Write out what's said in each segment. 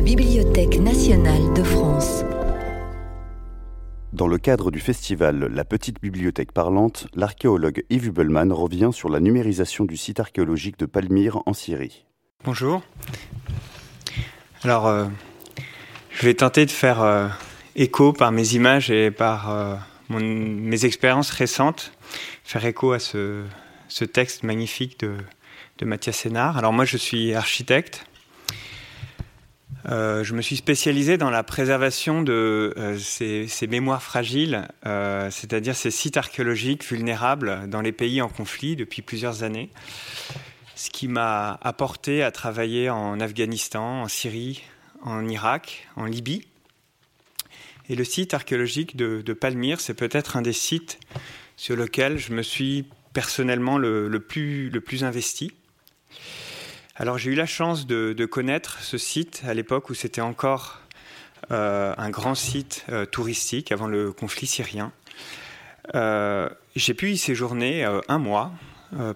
la Bibliothèque nationale de France. Dans le cadre du festival La Petite Bibliothèque Parlante, l'archéologue Yves Hubelmann revient sur la numérisation du site archéologique de Palmyre en Syrie. Bonjour. Alors, euh, je vais tenter de faire euh, écho par mes images et par euh, mes expériences récentes, faire écho à ce, texte magnifique de, de Mathias Sénard. Alors moi, je suis architecte. Euh, je me suis spécialisé dans la préservation de euh, ces, mémoires fragiles, euh, c'est-à-dire ces sites archéologiques vulnérables dans les pays en conflit depuis plusieurs années. Ce qui m'a apporté à travailler en Afghanistan, en Syrie, en Irak, en Libye. Et le site archéologique de, Palmyre, c'est peut-être un des sites sur lesquels je me suis personnellement le plus investi. Alors j'ai eu la chance de, connaître ce site à l'époque où c'était encore euh, un grand site euh, touristique avant le conflit syrien. Euh, j'ai pu y séjourner un mois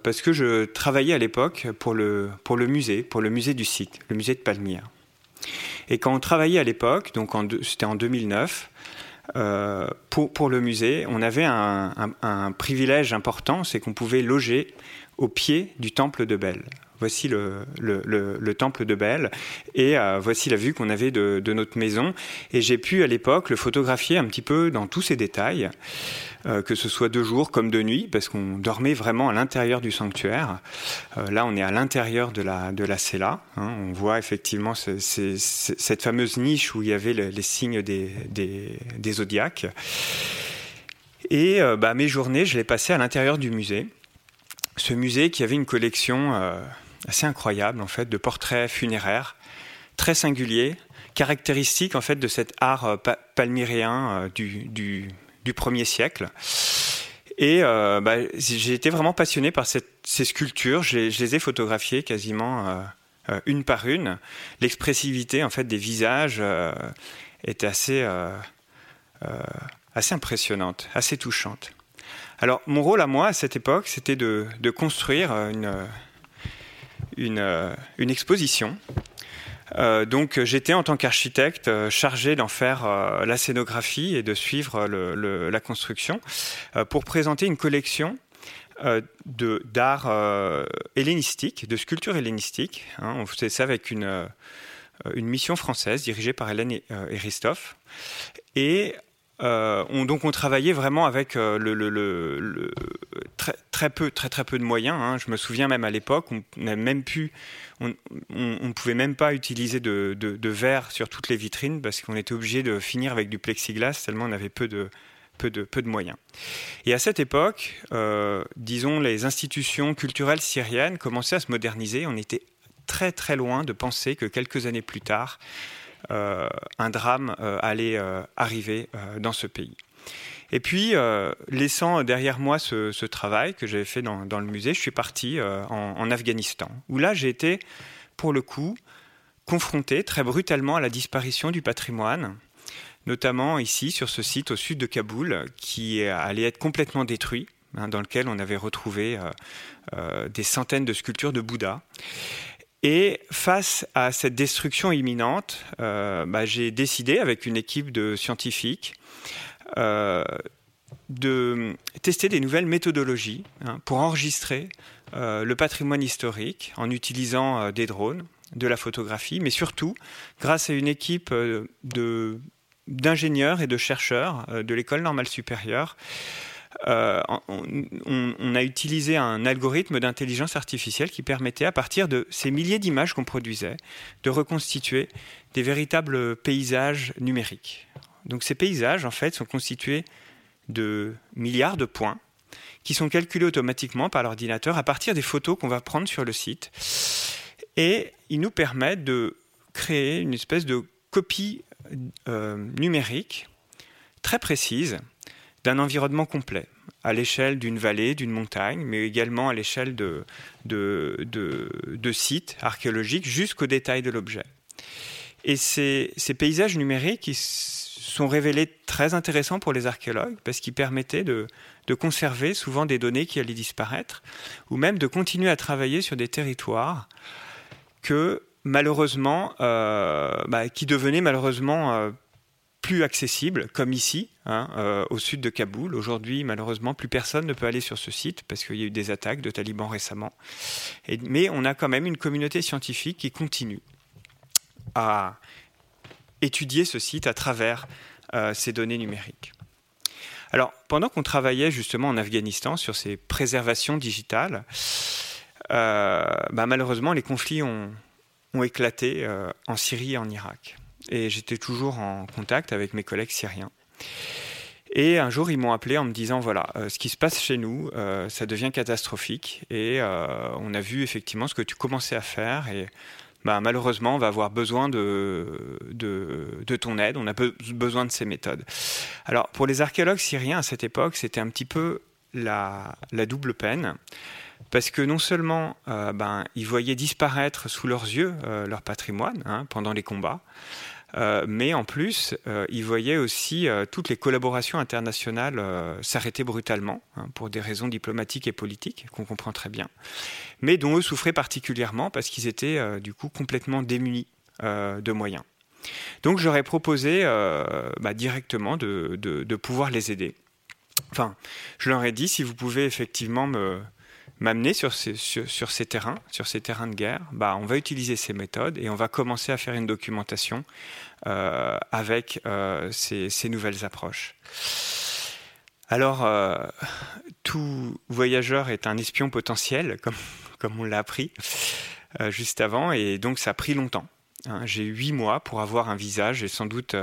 parce que je travaillais à l'époque pour le, pour le musée, pour le musée du site, le musée de Palmyre. Et quand on travaillait à l'époque, donc c'était en 2009, pour, pour, le musée, on avait un, un privilège important, c'est qu'on pouvait loger au pied du temple de Belle voici le, temple de Belle et euh, voici la vue qu'on avait de, notre maison. Et j'ai pu à l'époque le photographier un petit peu dans tous ses détails, euh, que ce soit de jour comme de nuit, parce qu'on dormait vraiment à l'intérieur du sanctuaire. Euh, là, on est à l'intérieur de la, de la cella. Hein. on voit effectivement cette fameuse niche où il y avait les signes des, des, zodiaques. Et bah, mes journées, je les passais à l'intérieur du musée. Ce musée qui avait une collection assez incroyable en fait de portraits funéraires très singuliers, caractéristiques en fait de cet art euh, palmyrien euh, du, du, du, premier siècle. Et euh, bah, j'ai été vraiment passionné par ces sculptures. Je, les ai photographiées quasiment une par une. L'expressivité en fait des visages était assez assez impressionnante, assez touchante. Alors mon rôle à moi à cette époque, c'était de, de construire une euh, une, exposition. Euh, donc j'étais en tant qu'architecte euh, chargé d'en faire la scénographie et de suivre la construction pour présenter une collection d'art hellénistique, de sculpture hellénistique. Hein. on faisait ça avec une, une mission française dirigée par Hélène et Christophe. Et euh, on, donc on travaillait vraiment avec le, très, très, peu, très très peu de moyens. Hein. Je me souviens même à l'époque, on n'a même pu, on, pouvait même pas utiliser de, verre sur toutes les vitrines parce qu'on était obligé de finir avec du plexiglas tellement on avait peu de peu de, peu de moyens. Et à cette époque, euh, disons, les institutions culturelles syriennes commençaient à se moderniser. On était très très loin de penser que quelques années plus tard, euh, un drame euh, allait arriver dans ce pays. Et puis, laissant derrière moi ce, travail que j'avais fait dans, le musée, je suis parti en, Afghanistan, où là j'ai été, pour le coup, confronté très brutalement à la disparition du patrimoine, notamment ici sur ce site au sud de Kaboul, qui allait être complètement détruit, hein, dans lequel on avait retrouvé des centaines de sculptures de Bouddha. Et face à cette destruction imminente, euh, bah, j'ai décidé avec une équipe de scientifiques euh, de tester des nouvelles méthodologies hein, pour enregistrer euh, le patrimoine historique en utilisant des drones, de la photographie, mais surtout grâce à une équipe d'ingénieurs et de chercheurs de l'école normale supérieure euh, on, a utilisé un algorithme d'intelligence artificielle qui permettait, à partir de ces milliers d'images qu'on produisait, de reconstituer des véritables paysages numériques. Donc ces paysages, en fait, sont constitués de milliards de points qui sont calculés automatiquement par l'ordinateur à partir des photos qu'on va prendre sur le site. Et ils nous permettent de créer une espèce de copie euh, numérique très précise d'un environnement complet, à l'échelle d'une vallée, d'une montagne, mais également à l'échelle de, sites archéologiques jusqu'au détail de l'objet. Et ces, ces, paysages numériques ils sont révélés très intéressants pour les archéologues parce qu'ils permettaient de, conserver souvent des données qui allaient disparaître ou même de continuer à travailler sur des territoires que malheureusement, bah, qui devenait malheureusement plus accessible, comme ici, hein, euh, au sud de Kaboul. Aujourd'hui, malheureusement, plus personne ne peut aller sur ce site parce qu'il y a eu des attaques de talibans récemment. mais on a quand même une communauté scientifique qui continue à étudier ce site à travers euh, ces données numériques. Alors, pendant qu'on travaillait justement en Afghanistan sur ces préservations digitales, euh, bah, malheureusement, les conflits ont, éclaté en Syrie et en Irak et j'étais toujours en contact avec mes collègues syriens. Et un jour, ils m'ont appelé en me disant voilà, euh, ce qui se passe chez nous, euh, ça devient catastrophique. Et euh, on a vu effectivement ce que tu commençais à faire. Bah, malheureusement, on va avoir besoin de, de, ton aide. On a besoin de ces méthodes. Alors, pour les archéologues syriens à cette époque, c'était un petit peu la, double peine parce que non seulement ben, ils voyaient disparaître sous leurs yeux leur patrimoine hein, pendant les combats, euh, mais en plus, euh, ils voyaient aussi euh, toutes les collaborations internationales s'arrêter brutalement, hein, pour des raisons diplomatiques et politiques, qu'on comprend très bien, mais dont eux souffraient particulièrement parce qu'ils étaient du coup complètement démunis de moyens. Donc j'aurais proposé bah, directement de, pouvoir les aider. Enfin, je leur ai dit, si vous pouvez effectivement me, m'amener sur ces, sur, ces terrains, sur ces terrains de guerre, bah, on va utiliser ces méthodes et on va commencer à faire une documentation euh, avec euh, ces, nouvelles approches. Alors, euh, tout voyageur est un espion potentiel, comme, on l'a appris juste avant, et donc ça a pris longtemps. Hein. J'ai huit mois pour avoir un visa. J'ai sans doute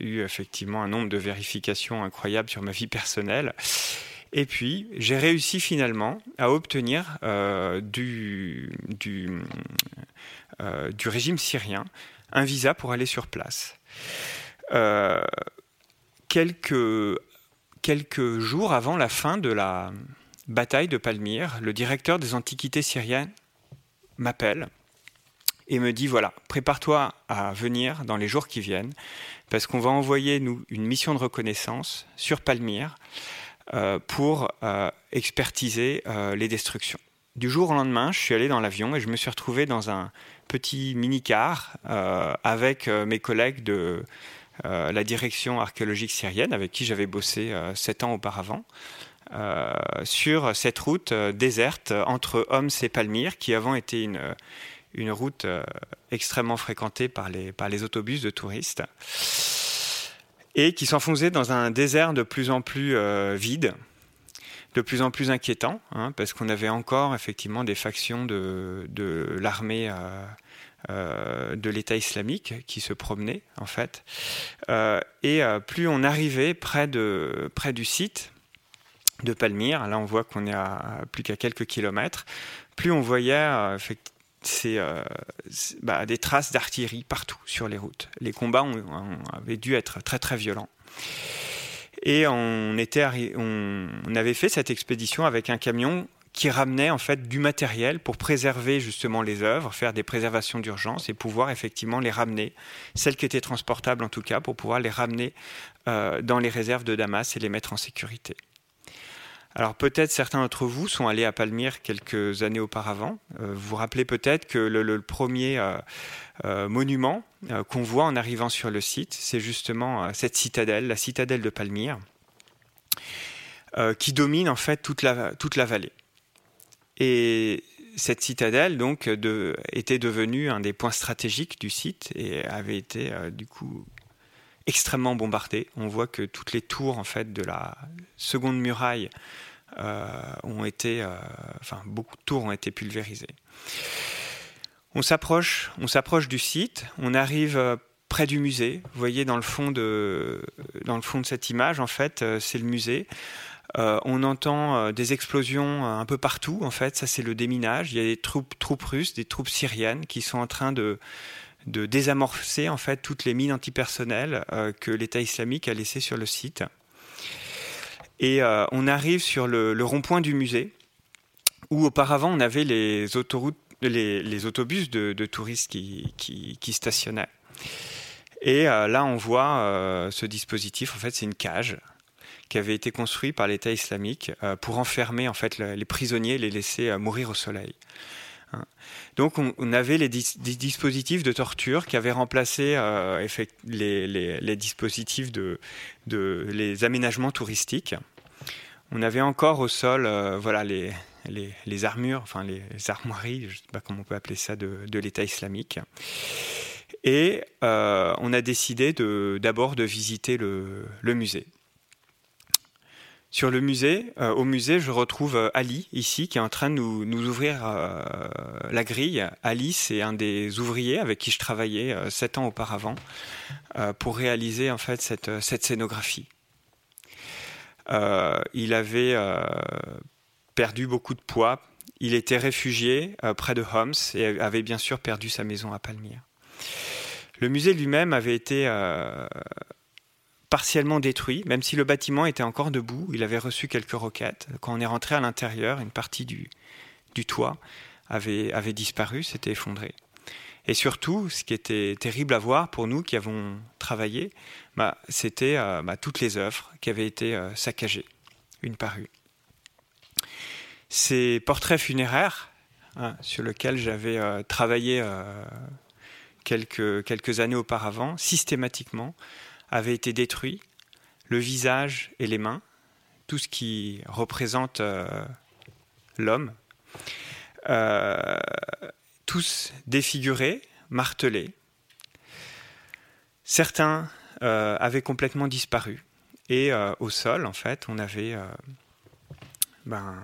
eu effectivement un nombre de vérifications incroyables sur ma vie personnelle. Et puis, j'ai réussi finalement à obtenir euh, euh, du, régime syrien un visa pour aller sur place. Euh, quelques, quelques jours avant la fin de la bataille de Palmyre, le directeur des antiquités syriennes m'appelle et me dit voilà, prépare-toi à venir dans les jours qui viennent, parce qu'on va envoyer nous une mission de reconnaissance sur Palmyre euh, pour euh, expertiser les destructions. Du jour au lendemain, je suis allé dans l'avion et je me suis retrouvé dans un petit mini-car avec mes collègues de la direction archéologique syrienne, avec qui j'avais bossé sept ans auparavant. sur cette route déserte entre Homs et Palmyre, qui avant était une, route extrêmement fréquentée par les, autobus de touristes et qui s'enfonçait dans un désert de plus en plus euh, vide, de plus en plus inquiétant, hein, parce qu'on avait encore effectivement des factions de, l'armée euh, euh, de l'État islamique qui se promenaient en fait. et plus on arrivait près, du site de Palmyre, là on voit qu'on est à plus qu'à quelques kilomètres, plus on voyait euh, bah, des traces d'artillerie partout sur les routes. Les combats avaient dû être très très violents. Et on, avait fait cette expédition avec un camion qui ramenait en fait du matériel pour préserver justement les œuvres, faire des préservations d'urgence et pouvoir effectivement les ramener, celles qui étaient transportables en tout cas, pour pouvoir les ramener euh, dans les réserves de Damas et les mettre en sécurité. Alors peut-être certains d'entre vous sont allés à Palmyre quelques années auparavant. Euh, vous vous rappelez peut-être que le, premier euh, euh, monument qu'on voit en arrivant sur le site, c'est justement cette citadelle, la citadelle de Palmyre, qui domine en fait toute la, toute la vallée. Et cette citadelle donc était devenue un des points stratégiques du site et avait été du coup extrêmement bombardée. On voit que toutes les tours en fait de la seconde muraille euh, ont été, euh, enfin beaucoup de tours ont été pulvérisées. On s'approche, on s'approche du site, on arrive euh, près du musée. Vous voyez dans le fond de, dans le fond de cette image, en fait, c'est le musée. on entend des explosions un peu partout. En fait, ça c'est le déminage. Il y a des troupes, troupes russes, des troupes syriennes qui sont en train de, de désamorcer en fait toutes les mines antipersonnelles que l'État islamique a laissées sur le site. Et euh, on arrive sur le, rond-point du musée, où auparavant on avait les autoroutes, les, autobus de, touristes qui, stationnaient. Et euh, là, on voit euh, ce dispositif. En c'est une cage qui avait été construite par l'État islamique pour enfermer en fait les prisonniers et les laisser mourir au soleil. Hein. Donc on, avait les dispositifs de torture qui avaient remplacé euh, les, dispositifs de, les aménagements touristiques. On avait encore au sol euh, voilà, les, les, armures, enfin les armoiries, je ne sais pas comment on peut appeler ça, de, l'État islamique. Et euh, on a décidé d'abord de, visiter le musée. Sur le musée, euh, au musée, je retrouve euh, Ali ici qui est en train de nous, ouvrir euh, la grille. Ali, c'est un des ouvriers avec qui je travaillais sept ans auparavant pour réaliser en fait cette, cette scénographie. il avait perdu beaucoup de poids. Il était réfugié près de Homs et avait bien sûr perdu sa maison à Palmyre. Le musée lui-même avait été partiellement détruit, même si le bâtiment était encore debout. Il avait reçu quelques roquettes. Quand on est rentré à l'intérieur, une partie du, du toit avait, avait disparu, s'était effondré. Et surtout, ce qui était terrible à voir pour nous qui avons travaillé, bah, c'était euh, bah, toutes les œuvres qui avaient été euh, saccagées, une par une. Ces portraits funéraires, hein, sur lesquels j'avais euh, travaillé quelques, quelques années auparavant, systématiquement, avait été détruit, le visage et les mains, tout ce qui représente euh, l'homme, euh, tous défigurés, martelés. Certains euh, avaient complètement disparu. Et au sol, en fait, on avait ben,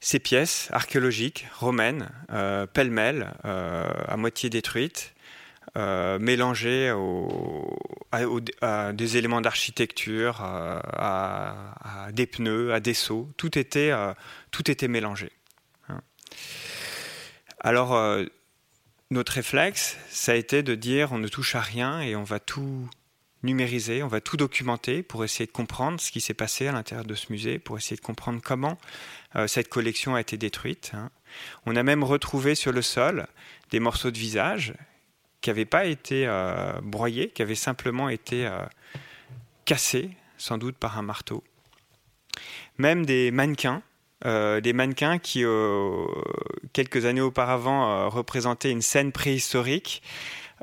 ces pièces archéologiques romaines, pêle-mêle, à moitié détruites, euh, mélangé à, des éléments d'architecture, à, des pneus, à des seaux. Tout était, euh, tout était mélangé. Hein. Alors, euh, notre réflexe, ça a été de dire on ne touche à rien et on va tout numériser, on va tout documenter pour essayer de comprendre ce qui s'est passé à l'intérieur de ce musée, pour essayer de comprendre comment cette collection a été détruite. Hein. On a même retrouvé sur le sol des morceaux de visage qui n'avaient pas été euh, broyés, qui avaient simplement été euh, cassés, sans doute par un marteau. Même des mannequins, euh, des mannequins qui, quelques années auparavant, représentaient une scène préhistorique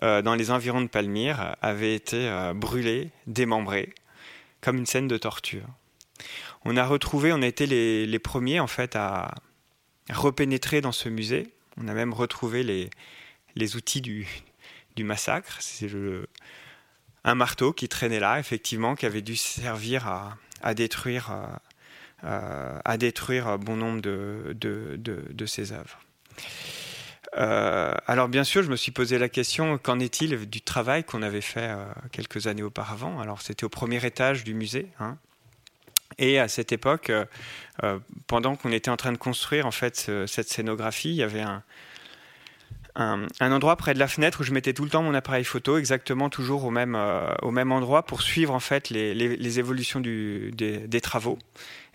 dans les environs de Palmyre, avaient été brûlés, démembrés, comme une scène de torture. On a retrouvé, on a été les, premiers en fait à repénétrer dans ce musée. On a même retrouvé les outils du, du massacre. C'est un marteau qui traînait là, effectivement, qui avait dû servir à, détruire, à détruire bon nombre de, ses œuvres. Euh, alors bien sûr, je me suis posé la question, qu'en est-il du travail qu'on avait fait euh, quelques années auparavant? Alors c'était au premier étage du musée. Hein. Et à cette époque, euh, pendant qu'on était en train de construire en fait cette scénographie, il y avait un, un, endroit près de la fenêtre où je mettais tout le temps mon appareil photo, exactement toujours au même, euh, au même endroit pour suivre en fait les, les, évolutions des, travaux.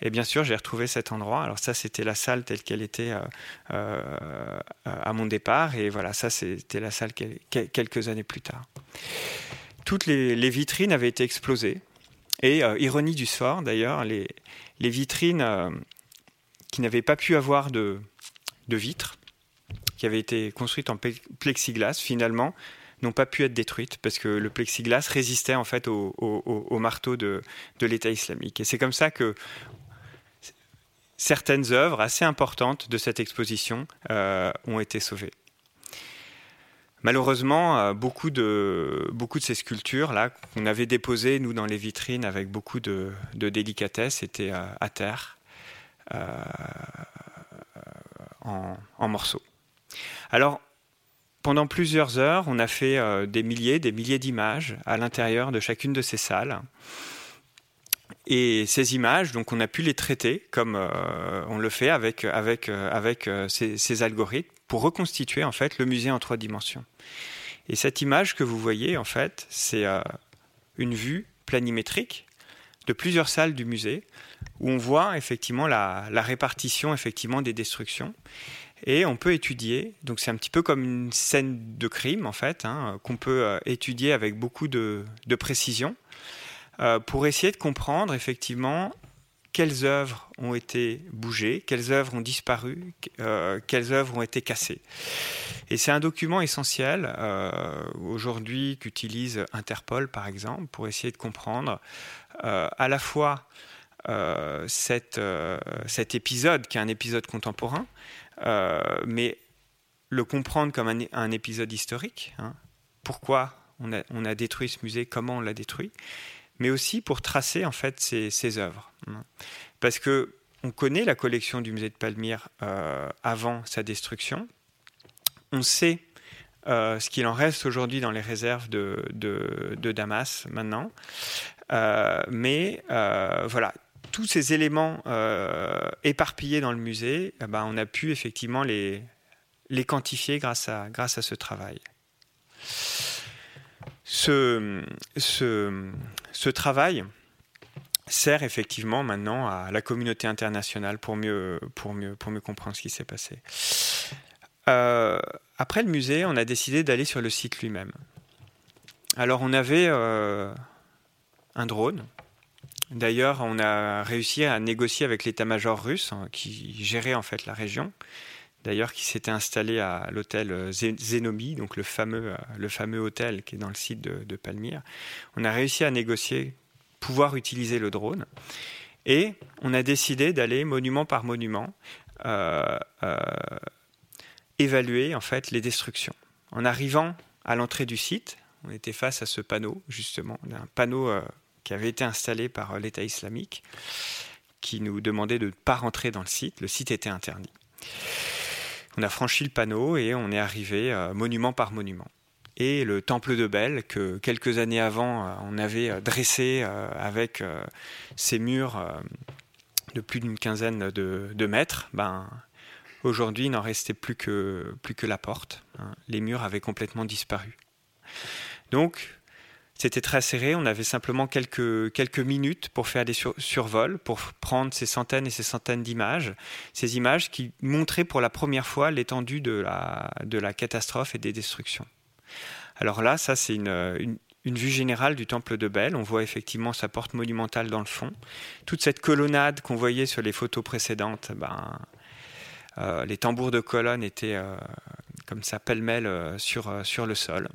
Et bien sûr, j'ai retrouvé cet endroit. Alors ça, c'était la salle telle qu'elle était euh, euh, à mon départ, et voilà, ça c'était la salle quelques années plus tard. Toutes les, vitrines avaient été explosées. Et ironie du sort, d'ailleurs, les, les vitrines qui n'avaient pas pu avoir de, de vitres qui avaient été construites en plexiglas, finalement, n'ont pas pu être détruites parce que le plexiglas résistait en fait au, marteau de, l'État islamique. Et c'est comme ça que certaines œuvres assez importantes de cette exposition euh, ont été sauvées. Malheureusement, euh, beaucoup de, beaucoup de ces sculptures-là qu'on avait déposées, nous, dans les vitrines avec beaucoup de, délicatesse, étaient euh, à terre, en morceaux. Alors, pendant plusieurs heures, on a fait euh, des milliers, des milliers d'images à l'intérieur de chacune de ces salles. Et ces images, donc on a pu les traiter comme euh, on le fait avec, euh, ces, algorithmes pour reconstituer en fait le musée en trois dimensions. Et cette image que vous voyez en fait, c'est une vue planimétrique de plusieurs salles du musée où on voit effectivement la, la répartition effectivement des destructions et on peut étudier, donc c'est un petit peu comme une scène de crime en fait, hein, qu'on peut euh, étudier avec beaucoup de, précision, euh, pour essayer de comprendre effectivement quelles œuvres ont été bougées, quelles œuvres ont disparu, euh, quelles œuvres ont été cassées. Et c'est un document essentiel aujourd'hui qu'utilise Interpol, par exemple, pour essayer de comprendre à la fois cet épisode, qui est un épisode contemporain, mais le comprendre comme un, épisode historique. Hein. Pourquoi on a, détruit ce musée, comment on l'a détruit mais aussi pour tracer en fait ses, œuvres. Parce que on connaît la collection du musée de Palmyre euh, avant sa destruction. On sait euh, ce qu'il en reste aujourd'hui dans les réserves de, Damas maintenant. Euh, mais voilà, tous ces éléments éparpillés dans le musée, eh ben, on a pu effectivement les, quantifier grâce à, ce travail. Ce, travail sert effectivement maintenant à la communauté internationale pour mieux comprendre ce qui s'est passé. Euh, après le musée, on a décidé d'aller sur le site lui-même. Alors on avait euh, un drone. D'ailleurs, on a réussi à négocier avec l'état-major russe hein, qui gérait en fait la région d'ailleurs qui s'était installé à l'hôtel euh, Zenobi, donc le fameux, euh, le fameux hôtel qui est dans le site de, Palmyre. On a réussi à négocier pouvoir utiliser le drone et on a décidé d'aller monument par monument euh, évaluer en fait les destructions. En arrivant à l'entrée du site, on était face à ce panneau justement, un panneau qui avait été installé par l'État islamique qui nous demandait de ne pas rentrer dans le site. Le site était interdit on a franchi le panneau et on est arrivé euh, monument par monument. Et le temple de Bel, que quelques années avant euh, on avait euh, dressé avec ses murs de plus d'une quinzaine de, mètres, ben, aujourd'hui il n'en restait plus que, plus que la porte. Hein. Les murs avaient complètement disparu. Donc c'était très serré, on avait simplement quelques, quelques minutes pour faire des survols, pour prendre ces centaines et ces centaines d'images, ces images qui montraient pour la première fois l'étendue de la, de la catastrophe et des destructions. Alors là, ça c'est une, une, vue générale du temple de Bel. On voit effectivement sa porte monumentale dans le fond. Toute cette colonnade qu'on voyait sur les photos précédentes, ben, euh, les tambours de colonne étaient euh, comme ça pêle-mêle euh, sur, sur le sol.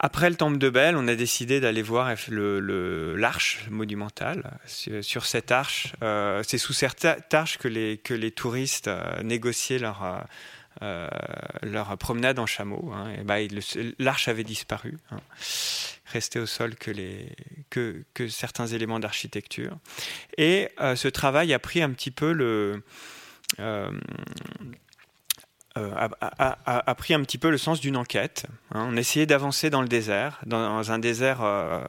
Après le temple de Belle, on a décidé d'aller voir l'arche monumentale. Sur cette arche, euh, c'est sous cette arche que les, que les touristes euh, négociaient leur, euh, leur promenade en chameau. Hein. Bah, l'arche avait disparu. Hein. Restait au sol que, les, que, certains éléments d'architecture. Et ce travail a pris un petit peu le a, pris un petit peu le sens d'une enquête. Hein. On essayait d'avancer dans le désert, dans un désert euh,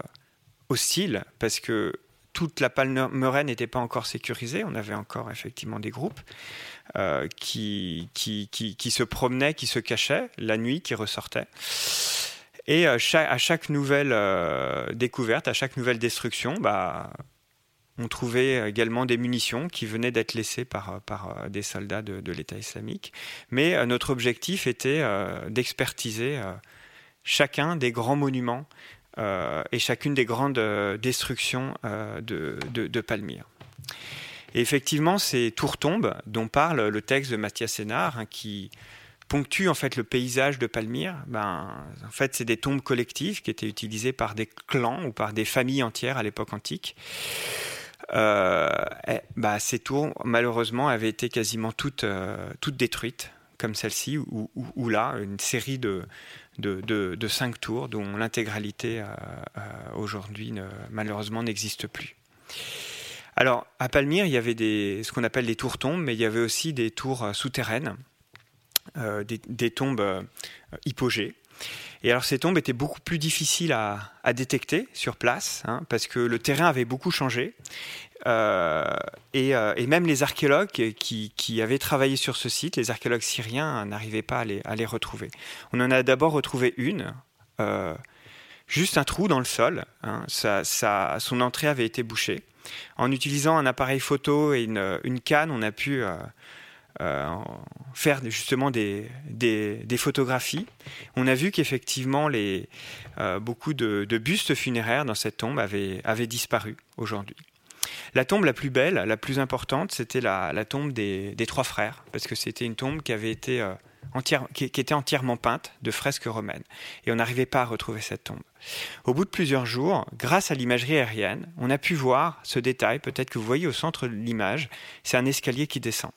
hostile, parce que toute la Palmeraie n'était pas encore sécurisée. On avait encore effectivement des groupes euh, qui, qui, qui, se promenaient, qui se cachaient la nuit, qui ressortaient. Et à chaque nouvelle découverte, à chaque nouvelle destruction, bah, on trouvait également des munitions qui venaient d'être laissées par, par euh, des soldats de, l'État islamique. Mais euh, notre objectif était euh, d'expertiser chacun des grands monuments et chacune des grandes destructions de, de, Palmyre. Et effectivement, ces tours-tombes dont parle le texte de Mathias Sénard, hein, qui ponctuent en fait le paysage de Palmyre, ben, en fait, c'est des tombes collectives qui étaient utilisées par des clans ou par des familles entières à l'époque antique. Euh, eh, bah, ces tours, malheureusement, avaient été quasiment toutes, euh, toutes détruites, comme celle-ci, ou, là, une série de, de, de, cinq tours, dont l'intégralité euh, aujourd'hui, malheureusement, n'existe plus. Alors, à Palmyre, il y avait des, ce qu'on appelle les tours tombes, mais il y avait aussi des tours souterraines, des, des, tombes hypogées. Et alors ces tombes étaient beaucoup plus difficiles à, détecter sur place, hein, parce que le terrain avait beaucoup changé. Euh, euh, et, même les archéologues qui, avaient travaillé sur ce site, les archéologues syriens, n'arrivaient pas à les, retrouver. On en a d'abord retrouvé une, euh, juste un trou dans le sol. Hein, son entrée avait été bouchée. En utilisant un appareil photo et une, canne, on a pu euh, faire justement des, photographies. On a vu qu'effectivement, euh, beaucoup de, bustes funéraires dans cette tombe avaient, disparu aujourd'hui. La tombe la plus belle, la plus importante, c'était la, tombe des, trois frères, parce que c'était une tombe qui avait été qui, était entièrement peinte de fresques romaines. Et on n'arrivait pas à retrouver cette tombe. Au bout de plusieurs jours, grâce à l'imagerie aérienne, on a pu voir ce détail, peut-être que vous voyez au centre de l'image, c'est un escalier qui descend.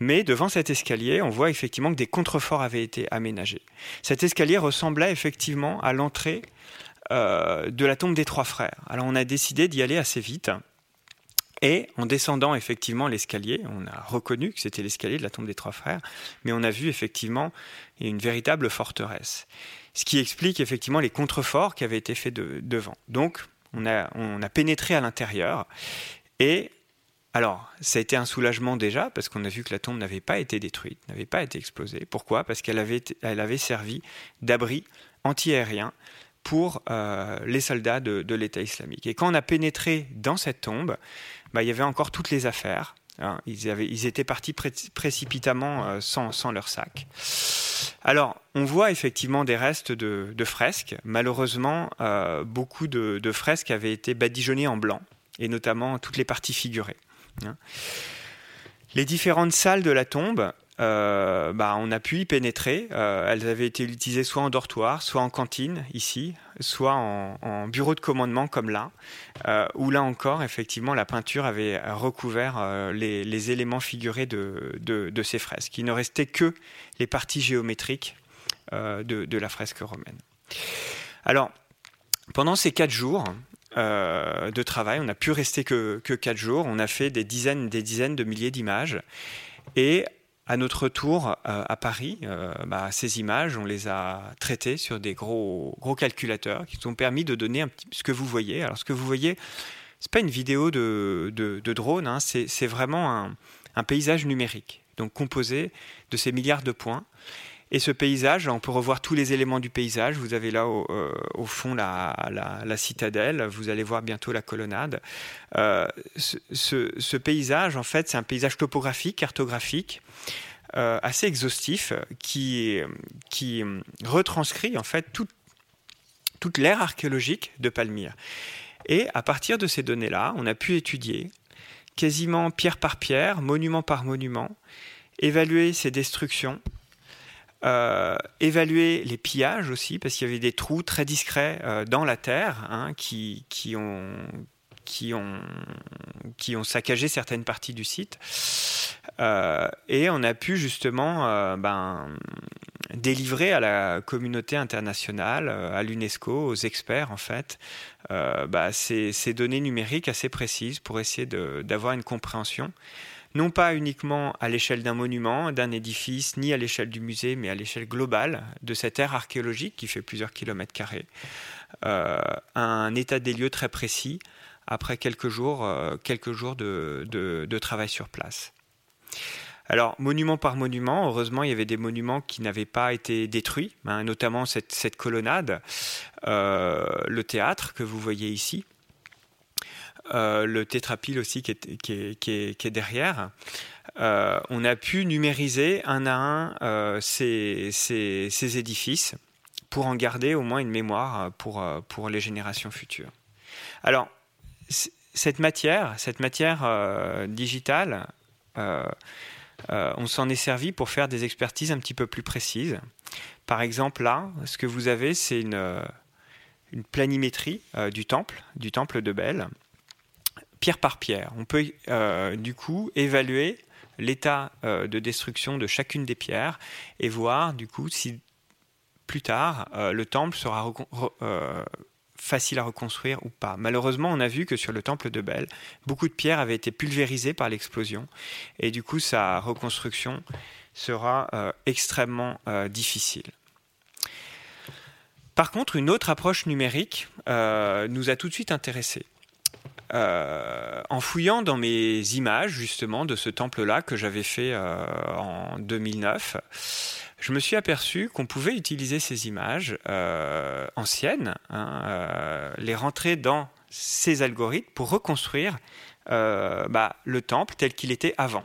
Mais devant cet escalier, on voit effectivement que des contreforts avaient été aménagés. Cet escalier ressemblait effectivement à l'entrée euh, de la tombe des trois frères. Alors on a décidé d'y aller assez vite. Et en descendant effectivement l'escalier, on a reconnu que c'était l'escalier de la tombe des trois frères, mais on a vu effectivement une véritable forteresse. Ce qui explique effectivement les contreforts qui avaient été faits devant. Donc, on a, on a pénétré à l'intérieur et alors, ça a été un soulagement déjà, parce qu'on a vu que la tombe n'avait pas été détruite, n'avait pas été explosée. Pourquoi? Parce qu'elle avait, servi d'abri antiaérien pour euh, les soldats de, l'État islamique. Et quand on a pénétré dans cette tombe, bah, il y avait encore toutes les affaires. Hein. Ils, étaient partis précipitamment euh, sans, sans, leur sac. Alors, on voit effectivement des restes de, fresques. Malheureusement, euh, beaucoup de, fresques avaient été badigeonnées en blanc, et notamment toutes les parties figurées. Hein. Les différentes salles de la tombe euh, bah, on a pu y pénétrer. Euh, elles avaient été utilisées soit en dortoir, soit en cantine, ici, soit en, bureau de commandement, comme là, euh, où là encore, effectivement, la peinture avait recouvert les, éléments figurés de, ces fresques. Il ne restait que les parties géométriques de, la fresque romaine. Alors, pendant ces quatre jours, de travail. On n'a pu rester que, que quatre jours. On a fait des dizaines, des dizaines de milliers d'images. Et à notre tour, euh, à Paris, euh, bah, ces images, on les a traitées sur des gros, gros calculateurs qui nous ont permis de donner un petit, ce que vous voyez. Alors, ce que vous voyez, c'est pas une vidéo de, de, drone, hein, c'est vraiment un, un, paysage numérique, donc composé de ces milliards de points. Et ce paysage, on peut revoir tous les éléments du paysage. Vous avez là au, euh, fond la, citadelle, vous allez voir bientôt la colonnade. Euh, ce, paysage, en fait, c'est un paysage topographique, cartographique. Euh, assez exhaustif qui, retranscrit en fait toute l'ère archéologique de Palmyre. Et à partir de ces données-là, on a pu étudier quasiment pierre par pierre, monument par monument, évaluer ces destructions, euh, évaluer les pillages aussi, parce qu'il y avait des trous très discrets euh, dans la terre hein, qui, ont, qui, ont, qui ont saccagé certaines parties du site. Euh, et on a pu justement ben, délivrer à la communauté internationale, à l'UNESCO, aux experts en fait, bah, ces, ces, données numériques assez précises pour essayer d'avoir une compréhension non pas uniquement à l'échelle d'un monument, d'un édifice, ni à l'échelle du musée, mais à l'échelle globale de cette aire archéologique qui fait plusieurs kilomètres carrés. Euh, un état des lieux très précis après quelques jours, euh, de, travail sur place. Alors, monument par monument, heureusement, il y avait des monuments qui n'avaient pas été détruits, hein, notamment cette, colonnade, euh, le théâtre que vous voyez ici, euh, le tétrapile aussi qui est, derrière. Euh, on a pu numériser un à un euh, ces, édifices pour en garder au moins une mémoire pour, les générations futures. Alors, cette matière, cette matière digitale, on s'en est servi pour faire des expertises un petit peu plus précises. Par exemple, là, ce que vous avez, c'est une, une planimétrie du temple, du temple de Belle pierre par pierre. On peut euh, du coup évaluer l'état euh, de destruction de chacune des pierres et voir du coup si plus tard euh, le temple sera facile à reconstruire ou pas. Malheureusement, on a vu que sur le temple de Belle, beaucoup de pierres avaient été pulvérisées par l'explosion et du coup sa reconstruction sera extrêmement difficile. Par contre, une autre approche numérique nous a tout de suite intéressés. Euh, en fouillant dans mes images justement de ce temple-là que j'avais fait euh, en 2009, je me suis aperçu qu'on pouvait utiliser ces images euh, anciennes, hein, les rentrer dans ces algorithmes pour reconstruire bah, le temple tel qu'il était avant.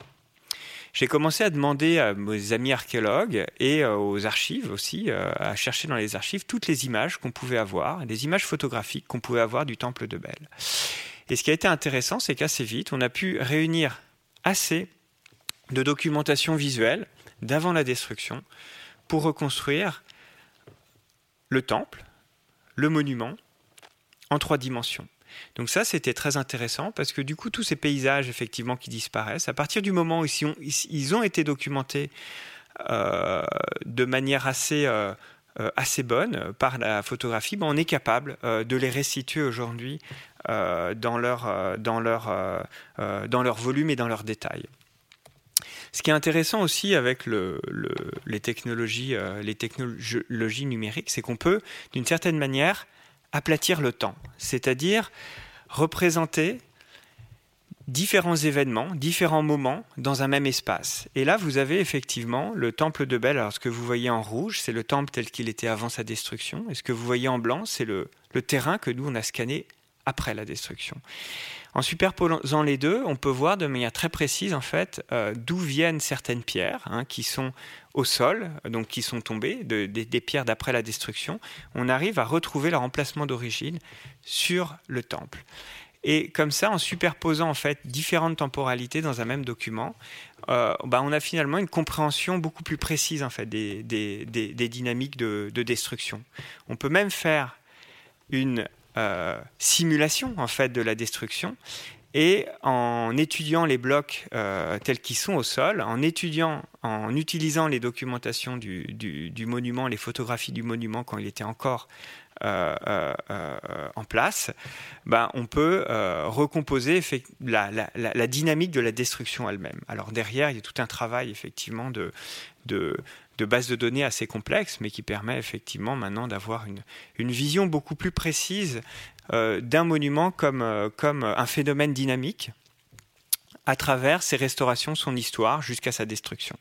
J'ai commencé à demander à mes amis archéologues et aux archives aussi, à chercher dans les archives toutes les images qu'on pouvait avoir, des images photographiques qu'on pouvait avoir du temple de Belle. Et ce qui a été intéressant, c'est qu'assez vite, on a pu réunir assez de documentation visuelle d'avant la destruction pour reconstruire le temple, le monument, en trois dimensions. Donc ça, c'était très intéressant parce que du coup, tous ces paysages, effectivement, qui disparaissent, à partir du moment où ils ont, été documentés euh, de manière assez, euh, assez bonne par la photographie, ben, on est capable de les restituer aujourd'hui dans, leur, leur, leur volume et dans leurs détails. Ce qui est intéressant aussi avec les technologies numériques, c'est qu'on peut, d'une certaine manière, aplatir le temps, c'est-à-dire représenter différents événements, différents moments dans un même espace. Et là, vous avez effectivement le temple de Bel. Alors, ce que vous voyez en rouge, c'est le temple tel qu'il était avant sa destruction. Et ce que vous voyez en blanc, c'est le, terrain que nous, on a scanné après la destruction. En superposant les deux, on peut voir de manière très précise en fait euh, d'où viennent certaines pierres hein, qui sont au sol, donc qui sont tombées, des pierres d'après la destruction. On arrive à retrouver leur emplacement d'origine sur le temple. Et comme ça, en superposant en fait différentes temporalités dans un même document, euh, bah, on a finalement une compréhension beaucoup plus précise en fait des, des dynamiques de, de, destruction. On peut même faire une euh, simulation en fait de la destruction. Et en étudiant les blocs euh, tels qu'ils sont au sol, en étudiant, en utilisant les documentations du, du, monument, les photographies du monument quand il était encore en place, ben, on peut recomposer la, dynamique de la destruction elle-même. Alors derrière, il y a tout un travail effectivement de, de, de base de données assez complexe, mais qui permet effectivement maintenant d'avoir une, vision beaucoup plus précise euh, d'un monument euh, comme un phénomène dynamique à travers ses restaurations, son histoire, jusqu'à sa destruction.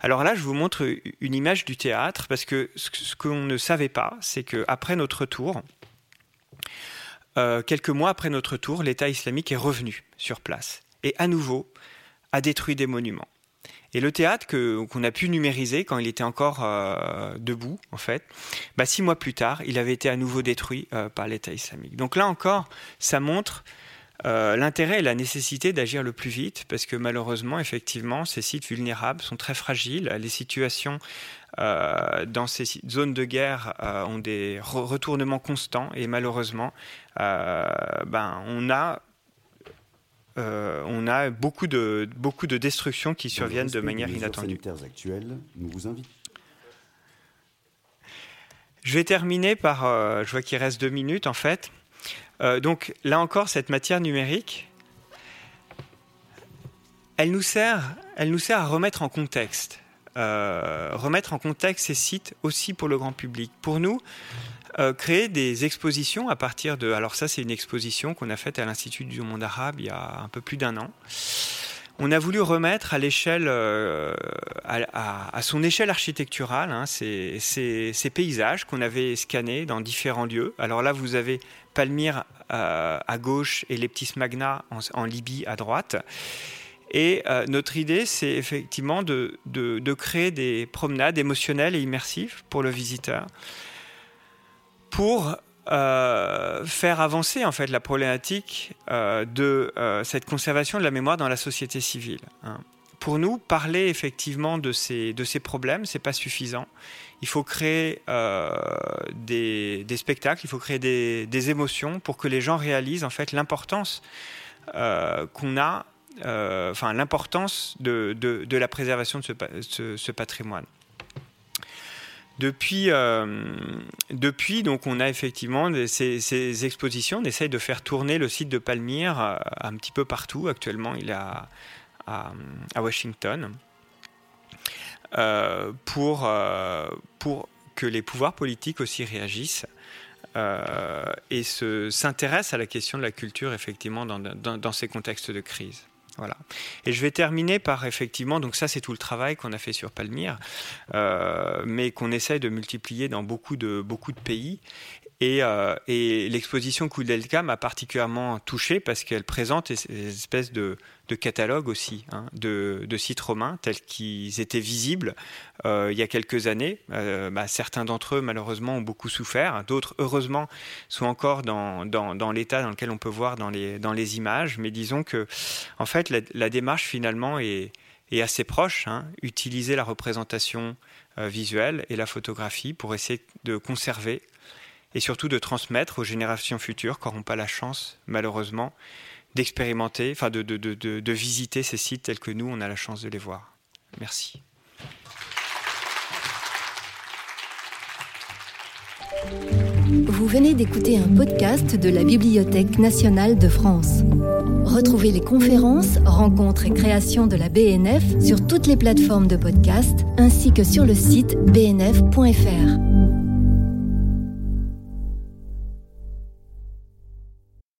Alors là, je vous montre une image du théâtre, parce que ce qu'on ne savait pas, c'est qu'après notre tour, euh, quelques mois après notre tour, l'État islamique est revenu sur place et à nouveau a détruit des monuments. Et le théâtre qu'on a pu numériser quand il était encore euh, debout, en fait, bah, six mois plus tard, il avait été à nouveau détruit euh, par l'État islamique. Donc là encore, ça montre euh, l'intérêt et la nécessité d'agir le plus vite, parce que malheureusement, effectivement, ces sites vulnérables sont très fragiles. Les situations dans ces zones de guerre ont des retournements constants, et malheureusement, ben, on a euh, on a beaucoup de, beaucoup de destructions qui surviennent de manière inattendue. nous vous Je vais terminer par, euh, je vois qu'il reste deux minutes en fait. Euh, donc là encore, cette matière numérique, elle nous sert, elle nous sert à remettre en contexte, remettre en contexte ces sites aussi pour le grand public. Pour nous, euh, créer des expositions à partir de... Alors ça, c'est une exposition qu'on a faite à l'Institut du monde arabe il y a un peu plus d'un an. On a voulu remettre euh, à, son échelle architecturale, hein, ces, paysages qu'on avait scannés dans différents lieux. Alors là, vous avez Palmyre euh, à gauche et Leptis Magna en, Libye à droite. Et notre idée, c'est effectivement de, de, créer des promenades émotionnelles et immersives pour le visiteur pour euh, faire avancer en fait la problématique euh, de euh, cette conservation de la mémoire dans la société civile. Hein. Pour nous, parler effectivement de ces, de ces problèmes, c'est pas suffisant. Il faut créer des, des, spectacles, il faut créer des, des, émotions pour que les gens réalisent en fait l'importance qu'on a, enfin l'importance de, de, de, la préservation de ce, ce patrimoine. Depuis, euh, depuis, donc, on a effectivement ces, expositions. On essaye de faire tourner le site de Palmyre euh, un petit peu partout. Actuellement, il est à, Washington. Euh, pour, pour que les pouvoirs politiques aussi réagissent et s'intéressent à la question de la culture, effectivement, dans, dans, dans ces contextes de crise. Voilà. Et je vais terminer par effectivement, donc ça c'est tout le travail qu'on a fait sur Palmyre, euh, mais qu'on essaye de multiplier dans beaucoup de, beaucoup de pays. Et, et l'exposition Koudelka m'a particulièrement touché parce qu'elle présente une espèce de, de catalogue aussi hein, de, sites romains tels qu'ils étaient visibles il y a quelques années. Bah, certains d'entre eux, malheureusement, ont beaucoup souffert. D'autres, heureusement, sont encore dans, l'état dans lequel on peut voir dans les, images. Mais disons que, en fait, la, démarche finalement est, est assez proche. Hein. Utiliser la représentation visuelle et la photographie pour essayer de conserver et surtout de transmettre aux générations futures qui n'auront pas la chance, malheureusement, d'expérimenter, enfin de, de, visiter ces sites tels que nous, on a la chance de les voir. Merci. Vous venez d'écouter un podcast de la Bibliothèque nationale de France. Retrouvez les conférences, rencontres et créations de la BNF sur toutes les plateformes de podcast ainsi que sur le site bnf.fr.